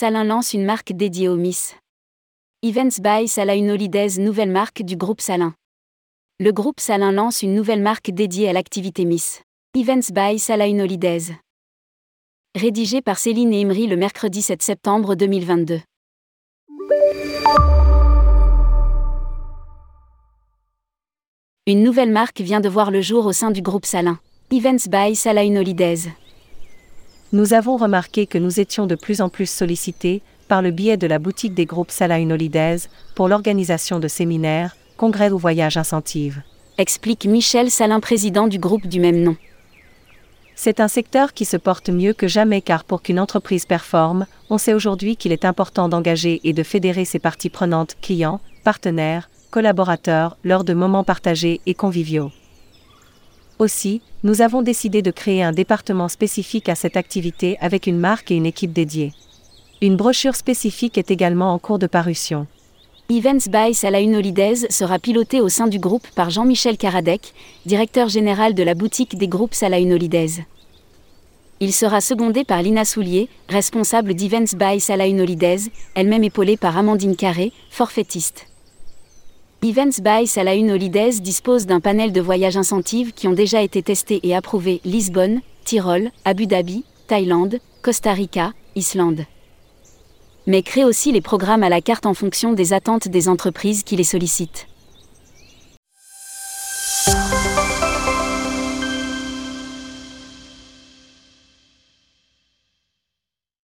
Salin lance une marque dédiée aux Miss. Events by Salah Holidays, nouvelle marque du groupe Salin. Le groupe Salin lance une nouvelle marque dédiée à l'activité Miss. Events by Salah Holidays. Rédigé par Céline et Imri le mercredi 7 septembre 2022. Une nouvelle marque vient de voir le jour au sein du groupe Salin. Events by Salah Holidays. Nous avons remarqué que nous étions de plus en plus sollicités, par le biais de la boutique des groupes Salah Holidays, pour l'organisation de séminaires, congrès ou voyages incentives. Explique Michel Salin, président du groupe du même nom. C'est un secteur qui se porte mieux que jamais car pour qu'une entreprise performe, on sait aujourd'hui qu'il est important d'engager et de fédérer ses parties prenantes, clients, partenaires, collaborateurs, lors de moments partagés et conviviaux. Aussi, nous avons décidé de créer un département spécifique à cette activité avec une marque et une équipe dédiée. Une brochure spécifique est également en cours de parution. Events by Holidays sera piloté au sein du groupe par Jean-Michel Karadec, directeur général de la boutique des groupes Holidays. Il sera secondé par Lina Soulier, responsable d'Events by Holidays, elle-même épaulée par Amandine Carré, forfaitiste. Events by Salah Holidays dispose d'un panel de voyages incentives qui ont déjà été testés et approuvés Lisbonne, Tyrol, Abu Dhabi, Thaïlande, Costa Rica, Islande. Mais crée aussi les programmes à la carte en fonction des attentes des entreprises qui les sollicitent.